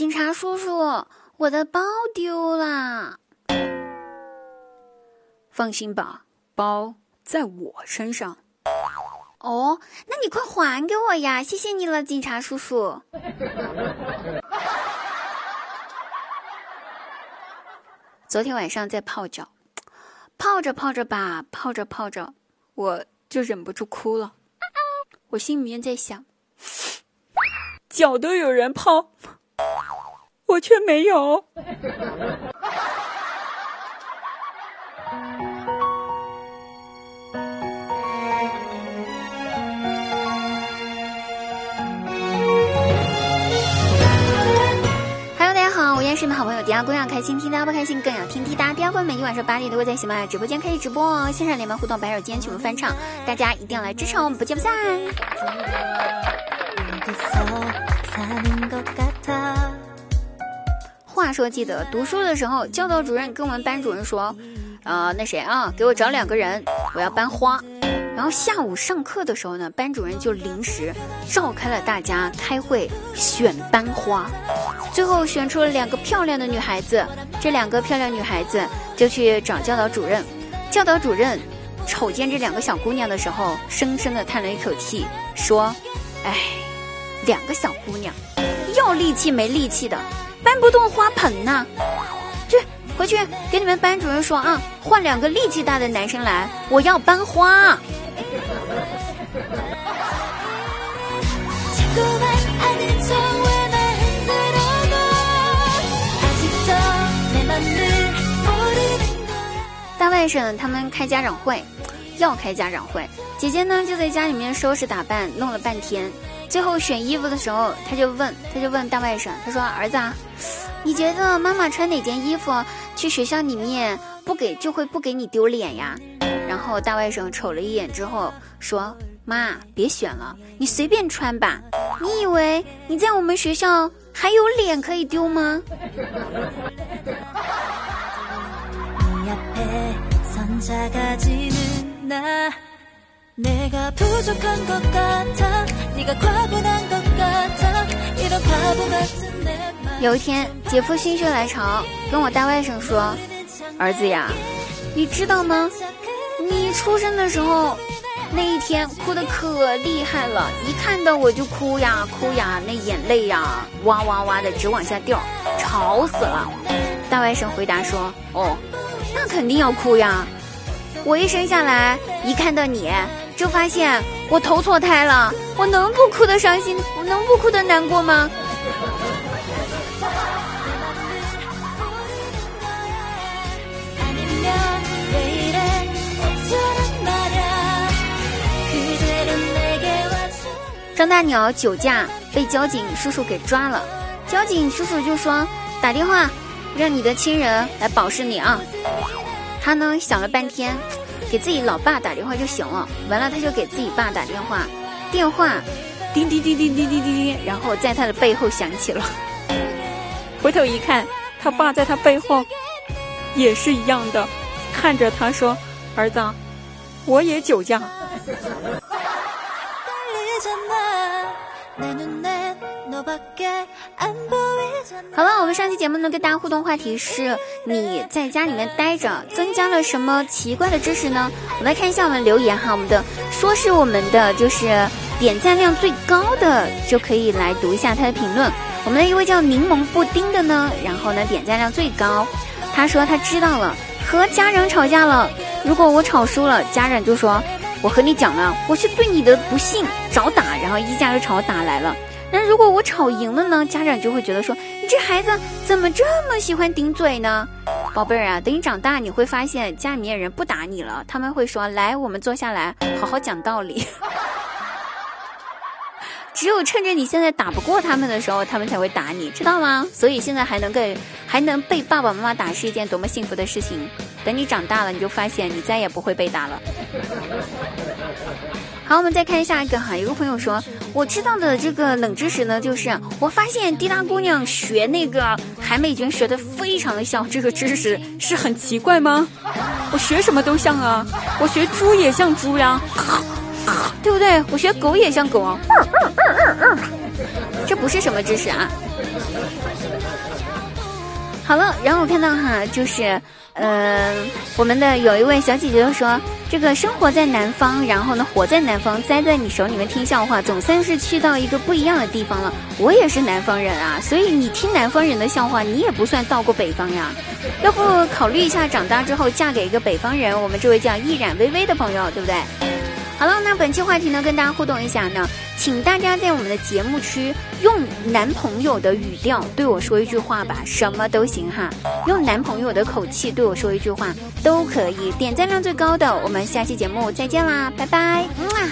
警察叔叔，我的包丢了。放心吧，包在我身上。哦，那你快还给我呀！谢谢你了，警察叔叔。昨天晚上在泡脚，泡着泡着吧，泡着泡着，我就忍不住哭了。我心里面在想，脚都有人泡，我却没有。是你们好朋友迪亚姑娘，开心听大家不开心更要听滴答。第二关每天晚上八点都会在喜马拉雅直播间开始直播哦，线上连麦互动，白手间曲目翻唱，大家一定要来支持我们，不见不散。话说，记得读书的时候，教导主任跟我们班主任说：“呃，那谁啊，给我找两个人，我要搬花。”然后下午上课的时候呢，班主任就临时召开了大家开会选班花，最后选出了两个漂亮的女孩子。这两个漂亮女孩子就去找教导主任，教导主任瞅见这两个小姑娘的时候，深深的叹了一口气，说：“哎，两个小姑娘，要力气没力气的，搬不动花盆呐。去回去给你们班主任说啊，换两个力气大的男生来，我要搬花。”大外甥他们开家长会，要开家长会，姐姐呢就在家里面收拾打扮，弄了半天，最后选衣服的时候，他就问，他就问大外甥，他说：“儿子，啊，你觉得妈妈穿哪件衣服去学校里面不给就会不给你丢脸呀？”然后大外甥瞅了一眼之后说：“妈，别选了，你随便穿吧。你以为你在我们学校还有脸可以丢吗？” 有一天，姐夫心血来潮跟我大外甥说：“儿子呀，你知道吗？你出生的时候那一天哭得可厉害了，一看到我就哭呀哭呀，那眼泪呀哇哇哇的直往下掉，吵死了。”大外甥回答说：“哦，那肯定要哭呀。”我一生下来，一看到你就发现我投错胎了，我能不哭的伤心，我能不哭的难过吗？张大鸟酒驾被交警叔叔给抓了，交警叔叔就说打电话让你的亲人来保释你啊。他呢想了半天，给自己老爸打电话就行了。完了，他就给自己爸打电话，电话叮叮叮叮叮叮叮叮，然后在他的背后响起了。回头一看，他爸在他背后也是一样的，看着他说：“儿子，我也酒驾。”好了，我们上期节目呢，跟大家互动话题是：你在家里面待着，增加了什么奇怪的知识呢？我们来看一下我们留言哈，我们的说是我们的就是点赞量最高的，就可以来读一下他的评论。我们的一位叫柠檬布丁的呢，然后呢点赞量最高，他说他知道了，和家长吵架了，如果我吵输了，家长就说我和你讲了，我是对你的不信找打，然后一家就朝打来了。那如果我吵赢了呢？家长就会觉得说，你这孩子怎么这么喜欢顶嘴呢？宝贝儿啊，等你长大，你会发现家里面人不打你了，他们会说，来，我们坐下来好好讲道理。只有趁着你现在打不过他们的时候，他们才会打你，知道吗？所以现在还能被还能被爸爸妈妈打，是一件多么幸福的事情。等你长大了，你就发现你再也不会被打了。好，我们再看下一个哈，有个朋友说，我知道的这个冷知识呢，就是我发现滴答姑娘学那个韩美娟学的非常的像，这个知识是很奇怪吗？我学什么都像啊，我学猪也像猪呀，对不对？我学狗也像狗啊，这不是什么知识啊。好了，然后我看到哈，就是，呃，我们的有一位小姐姐就说，这个生活在南方，然后呢，活在南方，栽在你手里面听笑话，总算是去到一个不一样的地方了。我也是南方人啊，所以你听南方人的笑话，你也不算到过北方呀。要不考虑一下，长大之后嫁给一个北方人？我们这位叫一染微微的朋友，对不对？好了，那本期话题呢，跟大家互动一下呢，请大家在我们的节目区用男朋友的语调对我说一句话吧，什么都行哈，用男朋友的口气对我说一句话都可以，点赞量最高的，我们下期节目再见啦，拜拜，嗯啊。